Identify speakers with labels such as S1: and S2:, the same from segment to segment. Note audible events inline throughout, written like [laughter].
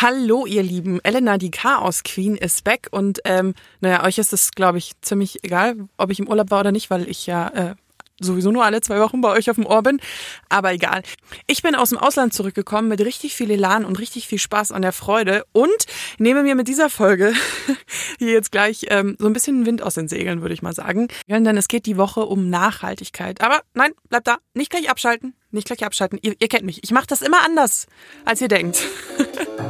S1: Hallo, ihr Lieben. Elena, die Chaos Queen, ist back und ähm, naja, euch ist es, glaube ich, ziemlich egal, ob ich im Urlaub war oder nicht, weil ich ja äh, sowieso nur alle zwei Wochen bei euch auf dem Ohr bin. Aber egal. Ich bin aus dem Ausland zurückgekommen mit richtig viel Elan und richtig viel Spaß an der Freude und nehme mir mit dieser Folge [laughs] hier jetzt gleich ähm, so ein bisschen Wind aus den Segeln, würde ich mal sagen. Denn es geht die Woche um Nachhaltigkeit. Aber nein, bleibt da. Nicht gleich abschalten. Nicht gleich abschalten. Ihr, ihr kennt mich. Ich mache das immer anders, als ihr denkt. [laughs]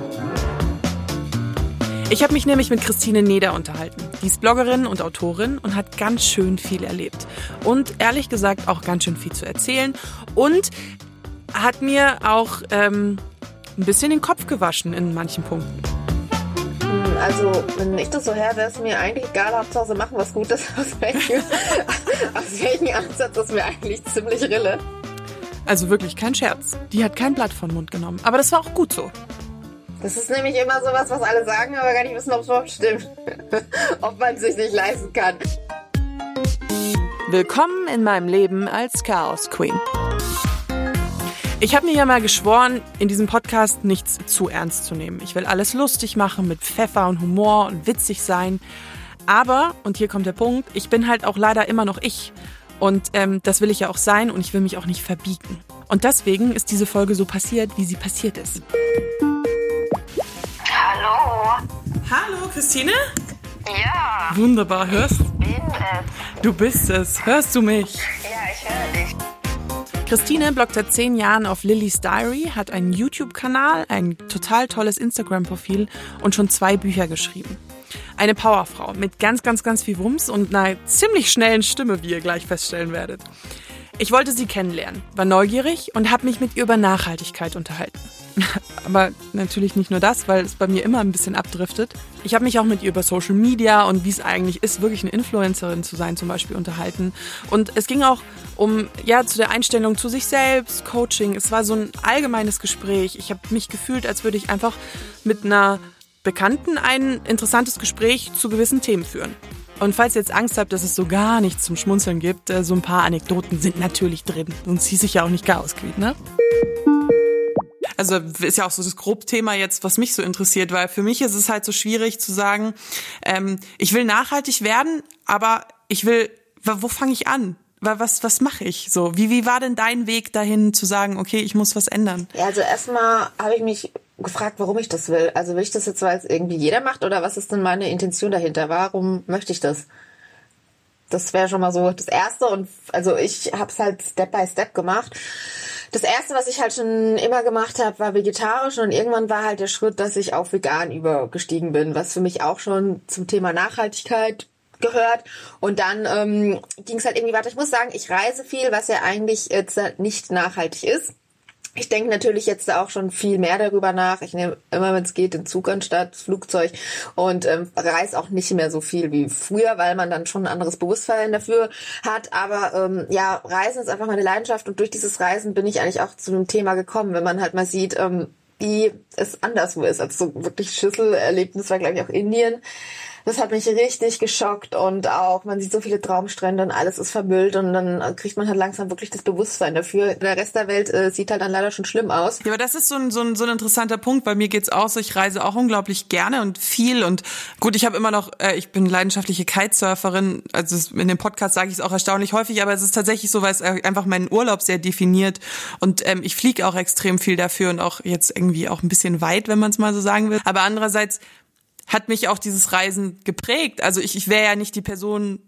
S1: Ich habe mich nämlich mit Christine Neder unterhalten. Die ist Bloggerin und Autorin und hat ganz schön viel erlebt. Und ehrlich gesagt auch ganz schön viel zu erzählen. Und hat mir auch ähm, ein bisschen den Kopf gewaschen in manchen Punkten.
S2: Also, wenn ich das so her, wäre es mir eigentlich egal, Hauptsache sie machen was Gutes. [laughs] Aus welchem, aus welchem Ansatz ist mir eigentlich ziemlich Rille.
S1: Also wirklich kein Scherz. Die hat kein Blatt von Mund genommen. Aber das war auch gut so.
S2: Das ist nämlich immer sowas, was alle sagen, aber gar nicht wissen, ob es überhaupt stimmt. [laughs] ob man es sich nicht leisten kann.
S1: Willkommen in meinem Leben als Chaos Queen. Ich habe mir ja mal geschworen, in diesem Podcast nichts zu ernst zu nehmen. Ich will alles lustig machen, mit Pfeffer und Humor und witzig sein. Aber, und hier kommt der Punkt, ich bin halt auch leider immer noch ich. Und ähm, das will ich ja auch sein und ich will mich auch nicht verbiegen. Und deswegen ist diese Folge so passiert, wie sie passiert ist.
S3: Hallo.
S1: Christine?
S3: Ja.
S1: Wunderbar, hörst
S3: Bin es.
S1: du? bist es. Hörst du mich?
S3: Ja, ich höre dich.
S1: Christine bloggt seit zehn Jahren auf Lillys Diary, hat einen YouTube-Kanal, ein total tolles Instagram-Profil und schon zwei Bücher geschrieben. Eine Powerfrau mit ganz, ganz, ganz viel Wumms und einer ziemlich schnellen Stimme, wie ihr gleich feststellen werdet. Ich wollte sie kennenlernen, war neugierig und habe mich mit ihr über Nachhaltigkeit unterhalten. [laughs] Aber natürlich nicht nur das, weil es bei mir immer ein bisschen abdriftet. Ich habe mich auch mit ihr über Social Media und wie es eigentlich ist, wirklich eine Influencerin zu sein, zum Beispiel unterhalten. Und es ging auch um, ja, zu der Einstellung zu sich selbst, Coaching. Es war so ein allgemeines Gespräch. Ich habe mich gefühlt, als würde ich einfach mit einer Bekannten ein interessantes Gespräch zu gewissen Themen führen. Und falls ihr jetzt Angst habt, dass es so gar nichts zum Schmunzeln gibt, äh, so ein paar Anekdoten sind natürlich drin. Sonst hieß ich ja auch nicht Chaos Queen, ne? Also ist ja auch so das Grobthema jetzt, was mich so interessiert, weil für mich ist es halt so schwierig zu sagen, ähm, ich will nachhaltig werden, aber ich will, wo fange ich an? Was, was mache ich so? Wie, wie war denn dein Weg dahin zu sagen, okay, ich muss was ändern?
S2: Ja, also erstmal habe ich mich gefragt, warum ich das will. Also will ich das jetzt, weil es irgendwie jeder macht oder was ist denn meine Intention dahinter? Warum möchte ich das? Das wäre schon mal so das Erste und also ich habe es halt Step by Step gemacht. Das Erste, was ich halt schon immer gemacht habe, war vegetarisch und irgendwann war halt der Schritt, dass ich auf vegan übergestiegen bin, was für mich auch schon zum Thema Nachhaltigkeit gehört. Und dann ähm, ging es halt irgendwie weiter. Ich muss sagen, ich reise viel, was ja eigentlich jetzt nicht nachhaltig ist. Ich denke natürlich jetzt auch schon viel mehr darüber nach. Ich nehme immer, wenn es geht, den Zug anstatt Flugzeug und ähm, reise auch nicht mehr so viel wie früher, weil man dann schon ein anderes Bewusstsein dafür hat. Aber ähm, ja, Reisen ist einfach meine Leidenschaft und durch dieses Reisen bin ich eigentlich auch zu dem Thema gekommen, wenn man halt mal sieht, ähm, wie es anderswo ist. Also so wirklich Schlüsselerlebnis war, glaube ich, auch Indien das hat mich richtig geschockt und auch, man sieht so viele Traumstrände und alles ist vermüllt und dann kriegt man halt langsam wirklich das Bewusstsein dafür. Der Rest der Welt äh, sieht halt dann leider schon schlimm aus.
S1: Ja, aber das ist so ein, so ein, so ein interessanter Punkt. Bei mir geht's auch so, ich reise auch unglaublich gerne und viel und gut, ich habe immer noch, äh, ich bin leidenschaftliche Kitesurferin, also in dem Podcast sage ich es auch erstaunlich häufig, aber es ist tatsächlich so, weil es einfach meinen Urlaub sehr definiert und ähm, ich fliege auch extrem viel dafür und auch jetzt irgendwie auch ein bisschen weit, wenn man es mal so sagen will. Aber andererseits hat mich auch dieses Reisen geprägt. Also ich, ich wäre ja nicht die Person,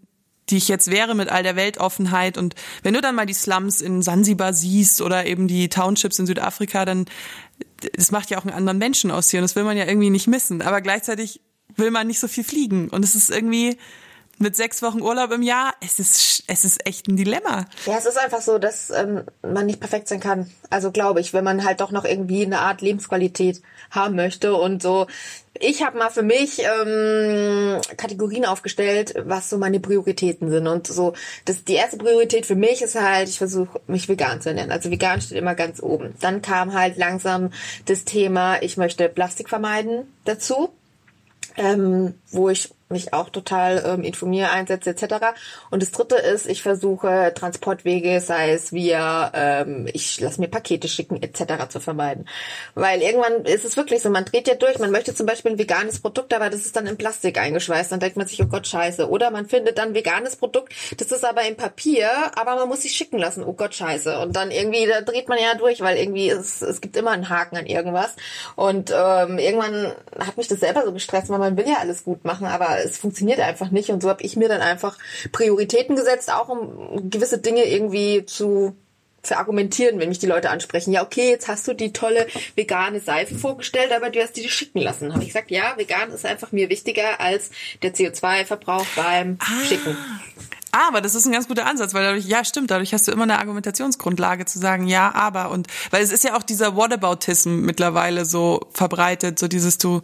S1: die ich jetzt wäre mit all der Weltoffenheit. Und wenn du dann mal die Slums in Sansibar siehst oder eben die Townships in Südafrika, dann das macht ja auch einen anderen Menschen aus hier und das will man ja irgendwie nicht missen. Aber gleichzeitig will man nicht so viel fliegen. Und es ist irgendwie mit sechs Wochen Urlaub im Jahr, es ist, es ist echt ein Dilemma.
S2: Ja, es ist einfach so, dass ähm, man nicht perfekt sein kann. Also glaube ich, wenn man halt doch noch irgendwie eine Art Lebensqualität haben möchte und so. Ich habe mal für mich ähm, Kategorien aufgestellt, was so meine Prioritäten sind und so. Das die erste Priorität für mich ist halt, ich versuche mich vegan zu ernähren. Also vegan steht immer ganz oben. Dann kam halt langsam das Thema, ich möchte Plastik vermeiden dazu, ähm, wo ich mich auch total ähm, informiere, einsetze etc. Und das dritte ist, ich versuche Transportwege, sei es via, ähm, ich lasse mir Pakete schicken etc. zu vermeiden. Weil irgendwann ist es wirklich so, man dreht ja durch, man möchte zum Beispiel ein veganes Produkt, aber das ist dann in Plastik eingeschweißt, dann denkt man sich, oh Gott, scheiße. Oder man findet dann veganes Produkt, das ist aber in Papier, aber man muss sich schicken lassen, oh Gott, scheiße. Und dann irgendwie, da dreht man ja durch, weil irgendwie es, es gibt immer einen Haken an irgendwas. Und ähm, irgendwann hat mich das selber so gestresst, weil man will ja alles gut machen, aber es funktioniert einfach nicht. Und so habe ich mir dann einfach Prioritäten gesetzt, auch um gewisse Dinge irgendwie zu verargumentieren, wenn mich die Leute ansprechen. Ja, okay, jetzt hast du die tolle vegane Seife vorgestellt, aber du hast die schicken lassen. Habe ich gesagt, ja, vegan ist einfach mir wichtiger als der CO2-Verbrauch beim
S1: Ah.
S2: Schicken.
S1: Aber das ist ein ganz guter Ansatz, weil dadurch, ja stimmt, dadurch hast du immer eine Argumentationsgrundlage zu sagen, ja, aber und weil es ist ja auch dieser Whataboutism mittlerweile so verbreitet, so dieses du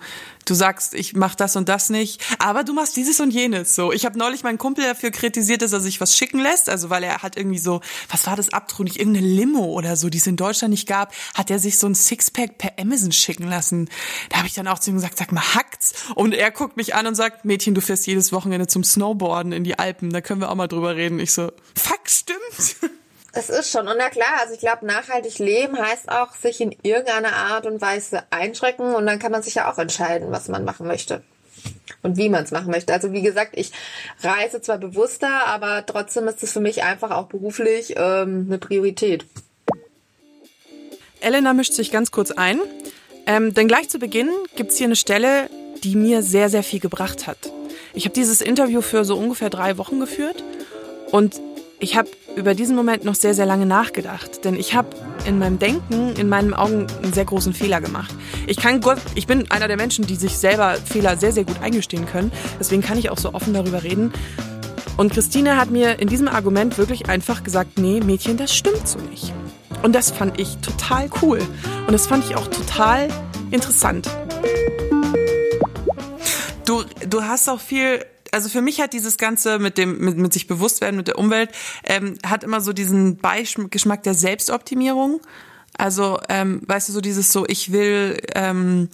S1: du sagst, ich mach das und das nicht, aber du machst dieses und jenes. So, ich habe neulich meinen Kumpel dafür kritisiert, dass er sich was schicken lässt, also weil er hat irgendwie so, was war das abtrünnig, irgendeine Limo oder so, die es in Deutschland nicht gab, hat er sich so ein Sixpack per Amazon schicken lassen. Da habe ich dann auch zu ihm gesagt, sag mal, hackt's? Und er guckt mich an und sagt, Mädchen, du fährst jedes Wochenende zum Snowboarden in die Alpen, da können wir auch mal drüber reden. Ich so, fuck, stimmt. [laughs]
S2: Das ist schon. Und na klar, also ich glaube, nachhaltig leben heißt auch, sich in irgendeiner Art und Weise einschrecken und dann kann man sich ja auch entscheiden, was man machen möchte. Und wie man es machen möchte. Also wie gesagt, ich reise zwar bewusster, aber trotzdem ist es für mich einfach auch beruflich ähm, eine Priorität.
S1: Elena mischt sich ganz kurz ein, ähm, denn gleich zu Beginn gibt's hier eine Stelle, die mir sehr, sehr viel gebracht hat. Ich habe dieses Interview für so ungefähr drei Wochen geführt und ich habe über diesen Moment noch sehr, sehr lange nachgedacht, denn ich habe in meinem Denken, in meinen Augen einen sehr großen Fehler gemacht. Ich kann Gott, ich bin einer der Menschen, die sich selber Fehler sehr, sehr gut eingestehen können. Deswegen kann ich auch so offen darüber reden. Und Christine hat mir in diesem Argument wirklich einfach gesagt, nee, Mädchen, das stimmt so nicht. Und das fand ich total cool. Und das fand ich auch total interessant. Du, du hast auch viel, also für mich hat dieses Ganze mit dem, mit, mit sich bewusst werden, mit der Umwelt, ähm, hat immer so diesen Beigeschmack der Selbstoptimierung. Also, ähm, weißt du, so dieses so, ich will, ähm,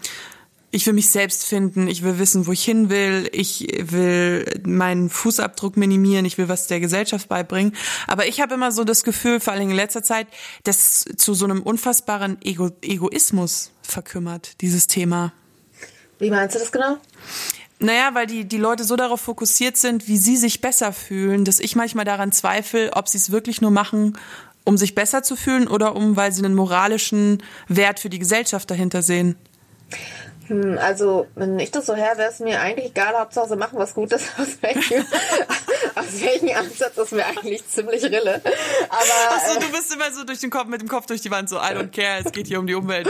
S1: ich will mich selbst finden, ich will wissen, wo ich hin will, ich will meinen Fußabdruck minimieren, ich will was der Gesellschaft beibringen. Aber ich habe immer so das Gefühl, vor allem in letzter Zeit, dass zu so einem unfassbaren Ego Egoismus verkümmert, dieses Thema.
S2: Wie meinst du das genau?
S1: Naja, weil die, die Leute so darauf fokussiert sind, wie sie sich besser fühlen, dass ich manchmal daran zweifle, ob sie es wirklich nur machen, um sich besser zu fühlen oder um, weil sie einen moralischen Wert für die Gesellschaft dahinter sehen.
S2: Hm, Also, wenn ich das so her, wäre es mir eigentlich egal, Hauptsache sie machen was Gutes. [laughs] Aus welchem, [laughs] aus welchem Ansatz ist mir eigentlich ziemlich Rille. Aber
S1: Achso, du bist immer so durch den Kopf, mit dem Kopf durch die Wand, so I don't care, es geht hier um die Umwelt.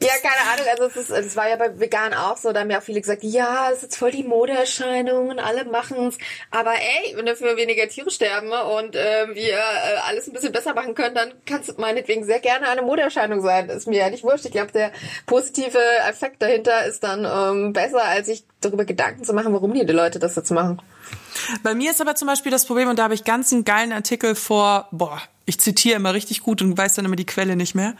S2: Ja, keine Ahnung. Also es, ist, es war ja bei Vegan auch so. Da haben ja auch viele gesagt, ja, es ist voll die Modeerscheinung und alle machen's. Aber ey, wenn dafür weniger Tiere sterben und äh, wir äh, alles ein bisschen besser machen können, dann kann es meinetwegen sehr gerne eine Modeerscheinung sein. Ist mir ja nicht wurscht. Ich glaube, der positive Effekt dahinter ist dann ähm, besser, als sich darüber Gedanken zu machen, warum die Leute das jetzt machen.
S1: Bei mir ist aber zum Beispiel das Problem, und da habe ich ganz einen geilen Artikel vor, boah, ich zitiere immer richtig gut und weiß dann immer die Quelle nicht mehr.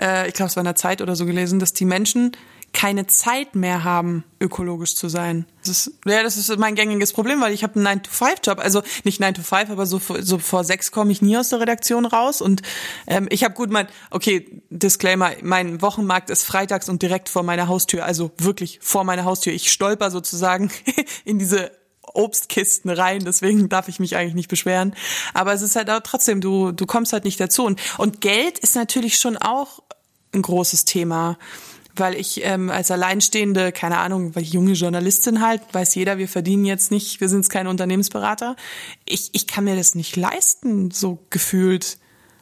S1: Äh, ich glaube, es war in der Zeit oder so gelesen, dass die Menschen keine Zeit mehr haben, ökologisch zu sein. Das ist, ja, das ist mein gängiges Problem, weil ich habe einen 9-to-5-Job, also nicht 9-to-5, aber so, so vor sechs komme ich nie aus der Redaktion raus und ähm, ich habe gut mein, okay, Disclaimer, mein Wochenmarkt ist freitags und direkt vor meiner Haustür, also wirklich vor meiner Haustür. Ich stolper sozusagen [laughs] in diese Obstkisten rein, deswegen darf ich mich eigentlich nicht beschweren. Aber es ist halt auch trotzdem, du, du kommst halt nicht dazu. Und, und Geld ist natürlich schon auch ein großes Thema. Weil ich ähm, als Alleinstehende, keine Ahnung, weil ich junge Journalistin halt, weiß jeder, wir verdienen jetzt nicht, wir sind jetzt keine Unternehmensberater. Ich, ich kann mir das nicht leisten, so gefühlt.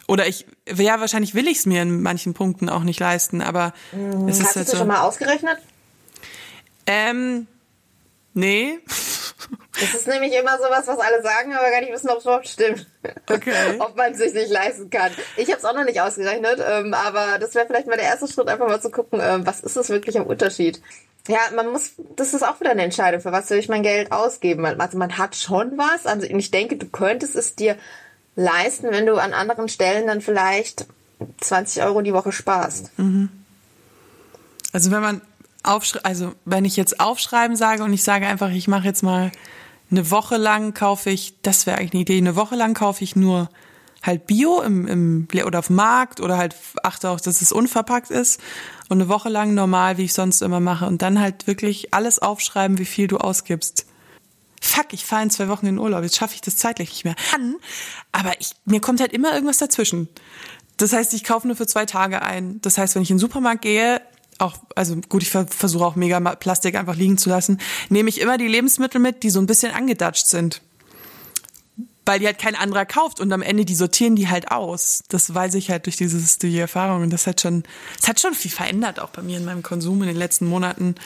S1: Oder ich, ja, wahrscheinlich will ich es mir in manchen Punkten auch nicht leisten, aber es ist
S2: Hast du
S1: halt
S2: das
S1: so.
S2: schon mal ausgerechnet?
S1: Ähm, nee.
S2: Das ist nämlich immer sowas, was alle sagen, aber gar nicht wissen, ob es überhaupt stimmt.
S1: Okay. [laughs]
S2: ob man es sich nicht leisten kann. Ich habe es auch noch nicht ausgerechnet, ähm, aber das wäre vielleicht mal der erste Schritt, einfach mal zu gucken, ähm, was ist das wirklich am Unterschied. Ja, man muss, das ist auch wieder eine Entscheidung, für was will ich mein Geld ausgeben. Also man hat schon was, also ich denke, du könntest es dir leisten, wenn du an anderen Stellen dann vielleicht 20 Euro die Woche sparst.
S1: Also wenn man aufschre also wenn ich jetzt aufschreiben sage und ich sage einfach, ich mache jetzt mal eine Woche lang kaufe ich, das wäre eigentlich eine Idee, eine Woche lang kaufe ich nur halt Bio im, im oder auf dem Markt oder halt achte auch, dass es unverpackt ist und eine Woche lang normal, wie ich sonst immer mache und dann halt wirklich alles aufschreiben, wie viel du ausgibst. Fuck, ich fahre in zwei Wochen in Urlaub, jetzt schaffe ich das zeitlich nicht mehr. An, aber ich, mir kommt halt immer irgendwas dazwischen. Das heißt, ich kaufe nur für zwei Tage ein. Das heißt, wenn ich in den Supermarkt gehe, auch, also gut, ich versuche auch mega Plastik einfach liegen zu lassen, nehme ich immer die Lebensmittel mit, die so ein bisschen angedatscht sind. Weil die halt kein anderer kauft und am Ende die sortieren die halt aus. Das weiß ich halt durch dieses, durch die Erfahrung und das hat schon, das hat schon viel verändert auch bei mir in meinem Konsum in den letzten Monaten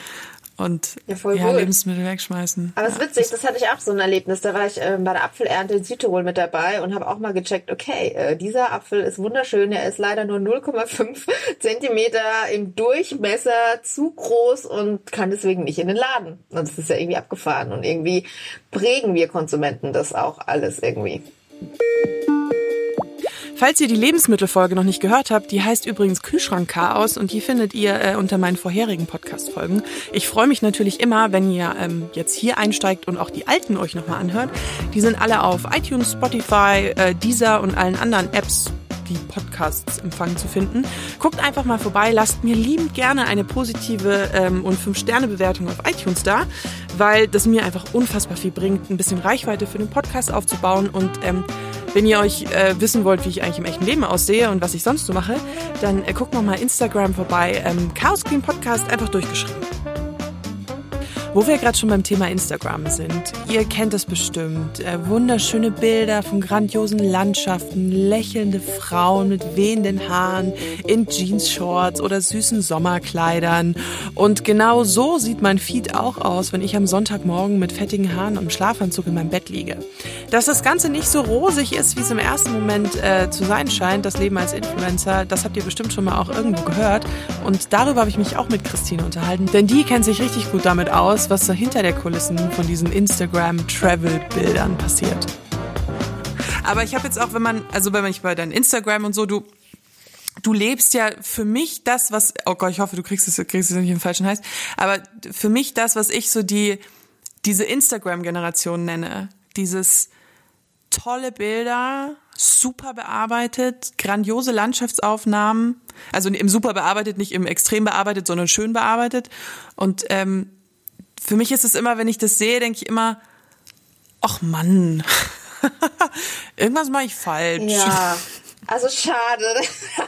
S1: und
S2: ja,
S1: ja. Lebensmittel wegschmeißen.
S2: Aber es ist witzig, das hatte ich auch so ein Erlebnis. Da war ich äh, bei der Apfelernte in Südtirol mit dabei und habe auch mal gecheckt, okay, äh, dieser Apfel ist wunderschön, er ist leider nur 0,5 [laughs] Zentimeter im Durchmesser zu groß und kann deswegen nicht in den Laden. Und das ist ja irgendwie abgefahren und irgendwie prägen wir Konsumenten das auch alles irgendwie.
S1: Falls ihr die Lebensmittelfolge noch nicht gehört habt, die heißt übrigens Kühlschrank-Chaos und die findet ihr äh, unter meinen vorherigen Podcast-Folgen. Ich freue mich natürlich immer, wenn ihr ähm, jetzt hier einsteigt und auch die alten euch nochmal anhört. Die sind alle auf iTunes, Spotify, äh, Deezer und allen anderen Apps die Podcasts empfangen zu finden. Guckt einfach mal vorbei, lasst mir liebend gerne eine positive ähm, und 5-Sterne-Bewertung auf iTunes da, weil das mir einfach unfassbar viel bringt, ein bisschen Reichweite für den Podcast aufzubauen und ähm, wenn ihr euch äh, wissen wollt, wie ich eigentlich im echten Leben aussehe und was ich sonst so mache, dann äh, guckt noch mal Instagram vorbei. Ähm, Chaos Queen Podcast einfach durchgeschrieben. Wo wir gerade schon beim Thema Instagram sind, ihr kennt es bestimmt. Äh, wunderschöne Bilder von grandiosen Landschaften, lächelnde Frauen mit wehenden Haaren in Jeans-Shorts oder süßen Sommerkleidern. Und genau so sieht mein Feed auch aus, wenn ich am Sonntagmorgen mit fettigen Haaren und Schlafanzug in meinem Bett liege. Dass das Ganze nicht so rosig ist, wie es im ersten Moment äh, zu sein scheint, das Leben als Influencer, das habt ihr bestimmt schon mal auch irgendwo gehört. Und darüber habe ich mich auch mit Christine unterhalten, denn die kennt sich richtig gut damit aus, was so hinter der Kulissen von diesen Instagram-Travel-Bildern passiert. Aber ich habe jetzt auch, wenn man, also wenn man ich bei deinem Instagram und so, du, du lebst ja für mich das, was, oh Gott, ich hoffe, du kriegst es, kriegst es nicht im falschen Hals, aber für mich das, was ich so die, diese Instagram-Generation nenne. Dieses tolle Bilder, super bearbeitet, grandiose Landschaftsaufnahmen, also im super bearbeitet, nicht im extrem bearbeitet, sondern schön bearbeitet und ähm, für mich ist es immer, wenn ich das sehe, denke ich immer, ach Mann, [laughs] irgendwas mache ich falsch.
S2: Ja. [laughs] Also schade.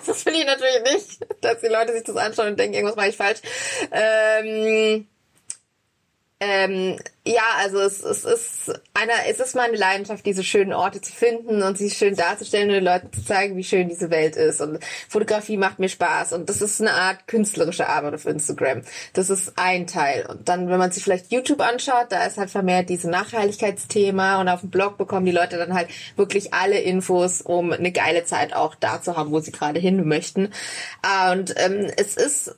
S2: Das will ich natürlich nicht, dass die Leute sich das anschauen und denken, irgendwas mache ich falsch. Ähm, ähm, ja, also es, es ist einer, es ist meine Leidenschaft, diese schönen Orte zu finden und sie schön darzustellen und den Leuten zu zeigen, wie schön diese Welt ist. Und Fotografie macht mir Spaß und das ist eine Art künstlerische Arbeit auf Instagram. Das ist ein Teil. Und dann, wenn man sich vielleicht YouTube anschaut, da ist halt vermehrt diese Nachhaltigkeitsthema und auf dem Blog bekommen die Leute dann halt wirklich alle Infos, um eine geile Zeit auch da zu haben, wo sie gerade hin möchten. Und ähm, es ist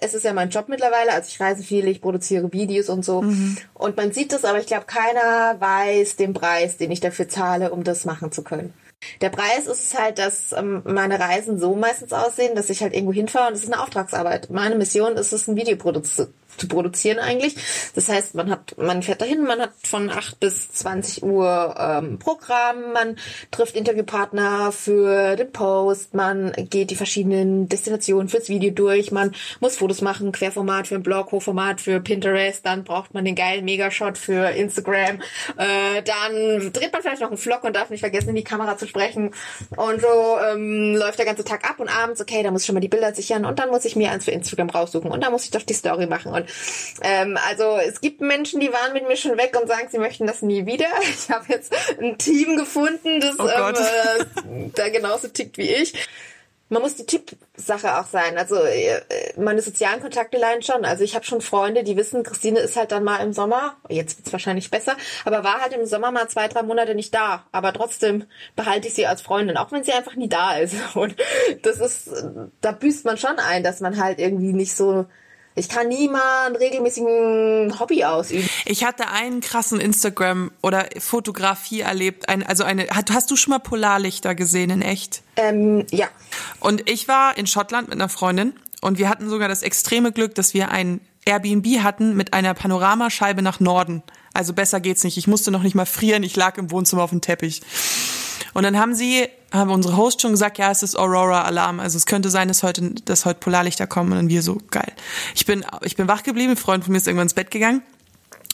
S2: es ist ja mein Job mittlerweile, also ich reise viel, ich produziere Videos und so. Mhm. Und man sieht das, aber ich glaube, keiner weiß den Preis, den ich dafür zahle, um das machen zu können. Der Preis ist halt, dass ähm, meine Reisen so meistens aussehen, dass ich halt irgendwo hinfahre und es ist eine Auftragsarbeit. Meine Mission ist es, ein Video produzieren zu produzieren eigentlich. Das heißt, man hat, man fährt dahin, man hat von 8 bis 20 Uhr ähm, Programm, man trifft Interviewpartner für den Post, man geht die verschiedenen Destinationen fürs Video durch, man muss Fotos machen, Querformat für ein Blog, Hochformat für Pinterest, dann braucht man den geilen Megashot für Instagram, äh, dann dreht man vielleicht noch einen Vlog und darf nicht vergessen, in die Kamera zu sprechen und so ähm, läuft der ganze Tag ab und abends, okay, da muss ich schon mal die Bilder sichern und dann muss ich mir eins für Instagram raussuchen und dann muss ich doch die Story machen und ähm, also es gibt Menschen, die waren mit mir schon weg und sagen, sie möchten das nie wieder. [laughs] Ich habe jetzt ein Team gefunden, das oh ähm, äh, da genauso tickt wie ich. Man muss die Tippsache auch sein. Also äh, meine sozialen Kontakte leiden schon. Also ich habe schon Freunde, die wissen, Christine ist halt dann mal im Sommer, jetzt wird's wahrscheinlich besser, aber war halt im Sommer mal zwei, drei Monate nicht da. Aber trotzdem behalte ich sie als Freundin, auch wenn sie einfach nie da ist. [laughs] Und das ist, da büßt man schon ein, dass man halt irgendwie nicht so ich kann nie mal einen regelmäßigen Hobby ausüben.
S1: Ich hatte einen krassen Instagram oder Fotografie erlebt. Ein, also eine, hast du schon mal Polarlichter gesehen in echt?
S2: Ähm, ja.
S1: Und ich war in Schottland mit einer Freundin Und wir hatten sogar das extreme Glück, dass wir ein Airbnb hatten mit einer Panoramascheibe nach Norden. Also besser geht's nicht. Ich musste noch nicht mal frieren. Ich lag im Wohnzimmer auf dem Teppich. Und dann haben sie, haben unsere Host schon gesagt, ja, es ist Aurora-Alarm. Also es könnte sein, dass heute, dass heute Polarlichter kommen. Und wir so, geil. Ich bin, ich bin wach geblieben. Ein Freund von mir ist irgendwann ins Bett gegangen.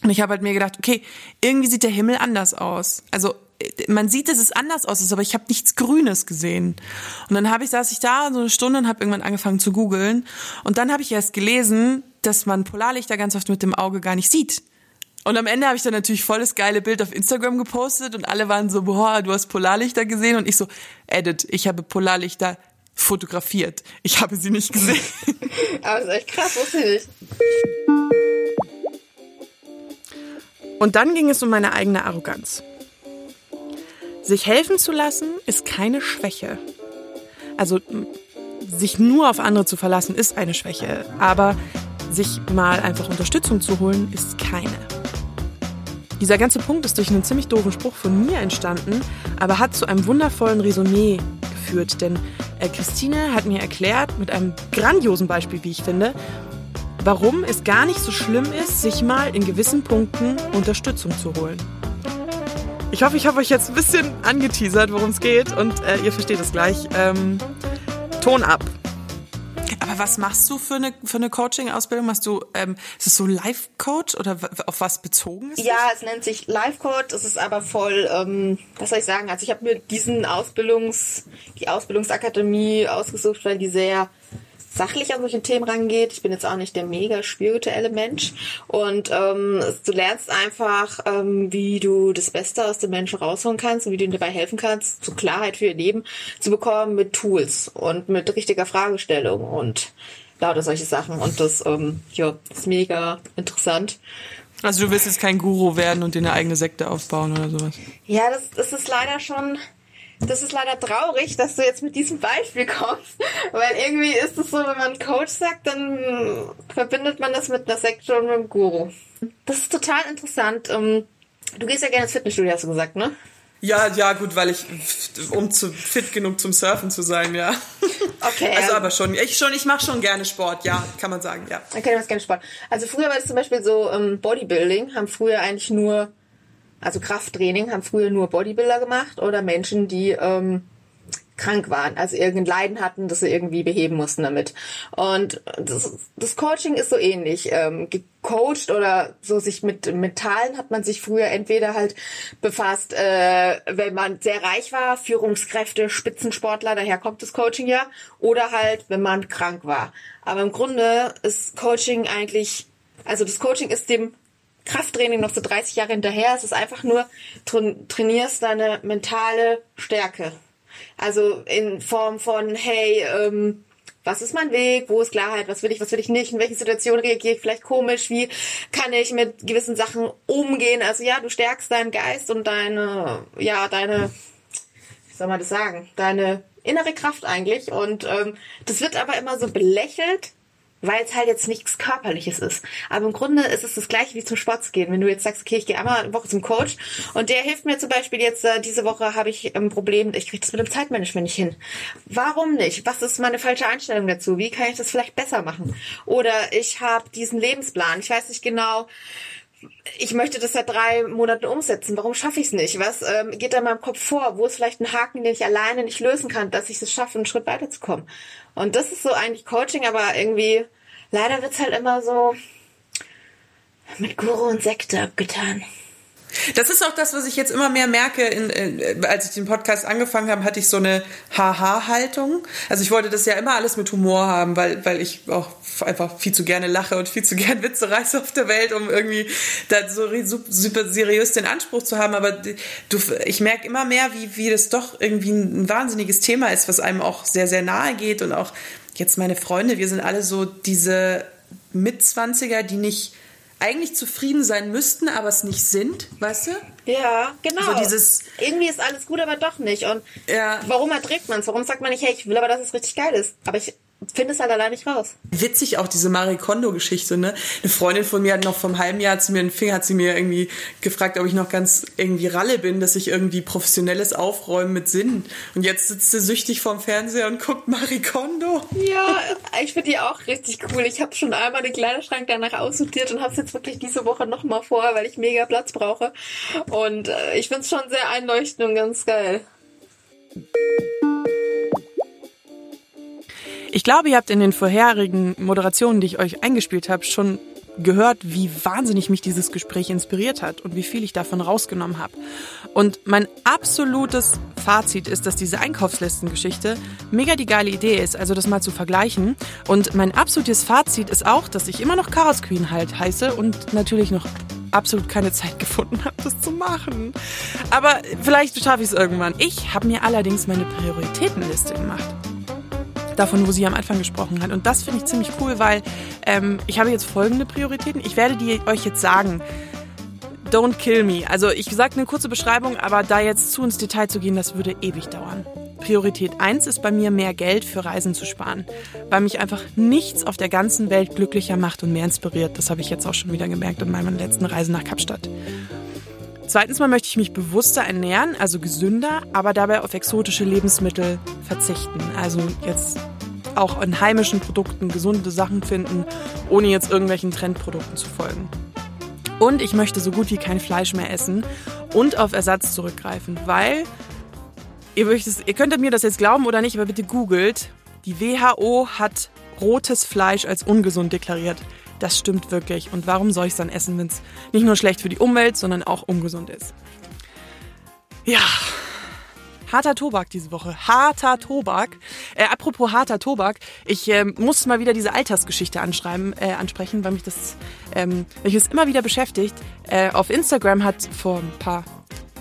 S1: Und ich habe halt mir gedacht, okay, irgendwie sieht der Himmel anders aus. Also man sieht, dass es anders aus ist, aber ich habe nichts Grünes gesehen. Und dann habe ich saß ich da so eine Stunde und habe irgendwann angefangen zu googeln und dann habe ich erst gelesen, dass man Polarlichter ganz oft mit dem Auge gar nicht sieht. Und am Ende habe ich dann natürlich voll das geile Bild auf Instagram gepostet und alle waren so, boah, du hast Polarlichter gesehen und ich so, edit, ich habe Polarlichter fotografiert. Ich habe sie nicht gesehen. [laughs]
S2: Aber das ist echt krass, wusste ich nicht.
S1: Und dann ging es um meine eigene Arroganz. Sich helfen zu lassen ist keine Schwäche. Also sich nur auf andere zu verlassen ist eine Schwäche, aber sich mal einfach Unterstützung zu holen ist keine. Dieser ganze Punkt ist durch einen ziemlich doofen Spruch von mir entstanden, aber hat zu einem wundervollen Resümee geführt, denn äh, Christine hat mir erklärt, mit einem grandiosen Beispiel, wie ich finde, warum es gar nicht so schlimm ist, sich mal in gewissen Punkten Unterstützung zu holen. Ich hoffe, ich habe euch jetzt ein bisschen angeteasert, worum es geht und äh, ihr versteht es gleich. Ähm, Ton ab. Was machst du für eine, für eine Coaching-Ausbildung? Machst du, ähm, ist es so Life-Coach oder auf was bezogen ist
S2: Ja, es nennt sich Life Coach. Es ist aber voll, ähm, was soll ich sagen? Also ich habe mir diesen Ausbildungs, die Ausbildungsakademie ausgesucht, weil die sehr sachlich an solche Themen rangeht. Ich bin jetzt auch nicht der mega spirituelle Mensch. Und ähm, du lernst einfach, ähm, wie du das Beste aus den Menschen rausholen kannst und wie du ihnen dabei helfen kannst, zu Klarheit für ihr Leben zu bekommen mit Tools und mit richtiger Fragestellung und lauter solche Sachen. Und das ähm, ja, ist mega interessant.
S1: Also du willst jetzt kein Guru werden und dir eine eigene Sekte aufbauen oder sowas?
S2: Ja, das, das ist leider schon das ist leider traurig, dass du jetzt mit diesem Beispiel kommst, weil irgendwie ist es so, wenn man Coach sagt, dann verbindet man das mit einer Sekte und mit einem Guru. Das ist total interessant. Ähm, du gehst ja gerne ins Fitnessstudio, hast du gesagt, ne?
S1: Ja, ja, gut, weil ich, um zu fit genug zum Surfen zu sein, ja.
S2: Okay.
S1: Also aber schon, ich schon, ich mache schon gerne Sport, ja, kann man sagen, ja.
S2: Okay, du machst gerne Sport. Also früher war das zum Beispiel so, ähm, Bodybuilding haben früher eigentlich nur also Krafttraining haben früher nur Bodybuilder gemacht oder Menschen, die ähm, krank waren, also irgendein Leiden hatten, das sie irgendwie beheben mussten damit. Und das, das Coaching ist so ähnlich. Ähm, gecoacht oder so sich mit Metallen hat man sich früher entweder halt befasst, äh, wenn man sehr reich war, Führungskräfte, Spitzensportler, daher kommt das Coaching ja, oder halt, wenn man krank war. Aber im Grunde ist Coaching eigentlich, also das Coaching ist dem Krafttraining noch so 30 Jahre hinterher. Es ist einfach nur, trainierst deine mentale Stärke. Also in Form von, hey, ähm, was ist mein Weg, wo ist Klarheit, was will ich, was will ich nicht, in welchen Situationen reagiere ich vielleicht komisch, wie kann ich mit gewissen Sachen umgehen. Also ja, du stärkst deinen Geist und deine, ja, deine, wie soll man das sagen, deine innere Kraft eigentlich. Und ähm, das wird aber immer so belächelt, weil es halt jetzt nichts Körperliches ist. Aber im Grunde ist es das gleiche wie zum Sport zu gehen. Wenn du jetzt sagst, okay, ich gehe einmal eine Woche zum Coach und der hilft mir zum Beispiel jetzt, äh, diese Woche habe ich ein Problem, ich kriege das mit dem Zeitmanagement nicht hin. Warum nicht? Was ist meine falsche Einstellung dazu? Wie kann ich das vielleicht besser machen? Oder ich habe diesen Lebensplan, ich weiß nicht genau, ich möchte das seit drei Monaten umsetzen. Warum schaffe ich es nicht? Was ähm, geht da in meinem Kopf vor? Wo ist vielleicht ein Haken, den ich alleine nicht lösen kann, dass ich es schaffe, einen Schritt weiterzukommen? Und das ist so eigentlich Coaching, aber irgendwie leider wird's halt immer so mit Guru und Sekte abgetan.
S1: Das ist auch das, was ich jetzt immer mehr merke. In, in, als ich den Podcast angefangen habe, hatte ich so eine Haha-Haltung. Also ich wollte das ja immer alles mit Humor haben, weil, weil ich auch einfach viel zu gerne lache und viel zu gerne Witze reiße auf der Welt, um irgendwie da so super seriös den Anspruch zu haben. Aber du, ich merke immer mehr, wie, wie das doch irgendwie ein wahnsinniges Thema ist, was einem auch sehr, sehr nahe geht. Und auch jetzt meine Freunde, wir sind alle so diese Mitzwanziger, die nicht eigentlich zufrieden sein müssten, aber es nicht sind, weißt du?
S2: Ja, genau.
S1: So dieses
S2: Irgendwie ist alles gut, aber doch nicht. Und
S1: ja.
S2: warum erträgt man es? Warum sagt man nicht, hey, ich will aber, dass es richtig geil ist. Aber ich finde es halt allein nicht raus.
S1: Witzig auch diese Marie Kondo-Geschichte, ne? Eine Freundin von mir hat noch vom halben Jahr zu mir einen Finger, hat sie mir irgendwie gefragt, ob ich noch ganz irgendwie Ralle bin, dass ich irgendwie professionelles Aufräumen mit Sinn. Und jetzt sitzt sie süchtig vorm Fernseher und guckt Marie Kondo.
S2: Ja, ich finde die auch richtig cool. Ich habe schon einmal den Kleiderschrank danach aussortiert und habe es jetzt wirklich diese Woche nochmal vor, weil ich mega Platz brauche. Und äh, ich finde es schon sehr einleuchtend und ganz geil.
S1: Ich glaube, ihr habt in den vorherigen Moderationen, die ich euch eingespielt habe, schon gehört, wie wahnsinnig mich dieses Gespräch inspiriert hat und wie viel ich davon rausgenommen habe. Und mein absolutes Fazit ist, dass diese Einkaufslistengeschichte mega die geile Idee ist, also das mal zu vergleichen. Und mein absolutes Fazit ist auch, dass ich immer noch Chaos Queen halt heiße und natürlich noch absolut keine Zeit [laughs] gefunden habe, das zu machen. Aber vielleicht schaffe ich es irgendwann. Ich habe mir allerdings meine Prioritätenliste gemacht davon, wo sie am Anfang gesprochen hat. Und das finde ich ziemlich cool, weil ähm, ich habe jetzt folgende Prioritäten. Ich werde die euch jetzt sagen. Don't kill me. Also ich sage eine kurze Beschreibung, aber da jetzt zu ins Detail zu gehen, das würde ewig dauern. Priorität 1 ist bei mir mehr Geld für Reisen zu sparen, weil mich einfach nichts auf der ganzen Welt glücklicher macht und mehr inspiriert. Das habe ich jetzt auch schon wieder gemerkt in meinen letzten Reisen nach Kapstadt. Zweitens mal möchte ich mich bewusster ernähren, also gesünder, aber dabei auf exotische Lebensmittel verzichten. Also jetzt auch in heimischen Produkten gesunde Sachen finden, ohne jetzt irgendwelchen Trendprodukten zu folgen. Und ich möchte so gut wie kein Fleisch mehr essen und auf Ersatz zurückgreifen, weil ihr, ihr könntet mir das jetzt glauben oder nicht, aber bitte googelt. Die WHO hat rotes Fleisch als ungesund deklariert. Das stimmt wirklich. Und warum soll ich es dann essen, wenn es nicht nur schlecht für die Umwelt, sondern auch ungesund ist? Ja. Harter Tobak diese Woche. Harter Tobak. Äh, apropos harter Tobak, ich äh, muss mal wieder diese Altersgeschichte anschreiben, äh, ansprechen, weil mich das, ähm, mich das immer wieder beschäftigt. Äh, auf Instagram hat vor ein paar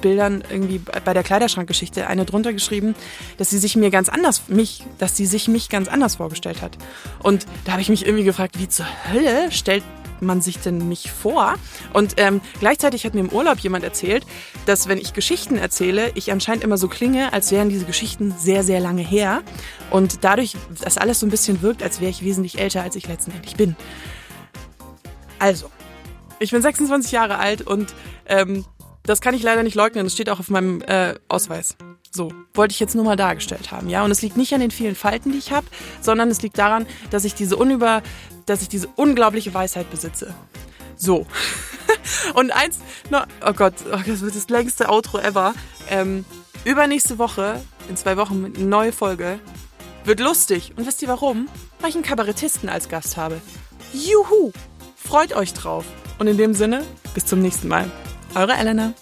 S1: Bildern irgendwie bei der Kleiderschrankgeschichte eine drunter geschrieben, dass sie sich mir ganz anders mich, dass sie sich mich ganz anders vorgestellt hat. Und da habe ich mich irgendwie gefragt, wie zur Hölle stellt man sich denn mich vor? Und ähm, gleichzeitig hat mir im Urlaub jemand erzählt, dass wenn ich Geschichten erzähle, ich anscheinend immer so klinge, als wären diese Geschichten sehr, sehr lange her. Und dadurch, dass alles so ein bisschen wirkt, als wäre ich wesentlich älter, als ich letztendlich bin. Also, ich bin 26 Jahre alt und ähm, das kann ich leider nicht leugnen. Das steht auch auf meinem äh, Ausweis. So, wollte ich jetzt nur mal dargestellt haben, ja. Und es liegt nicht an den vielen Falten, die ich habe, sondern es liegt daran, dass ich diese unüber, dass ich diese unglaubliche Weisheit besitze. So. [laughs] Und eins, no, oh Gott, oh, das wird das längste Outro ever. Ähm, übernächste Woche, in zwei Wochen, eine neue Folge. Wird lustig. Und wisst ihr warum? Weil ich einen Kabarettisten als Gast habe. Juhu! Freut euch drauf. Und in dem Sinne, bis zum nächsten Mal. Eure Elena.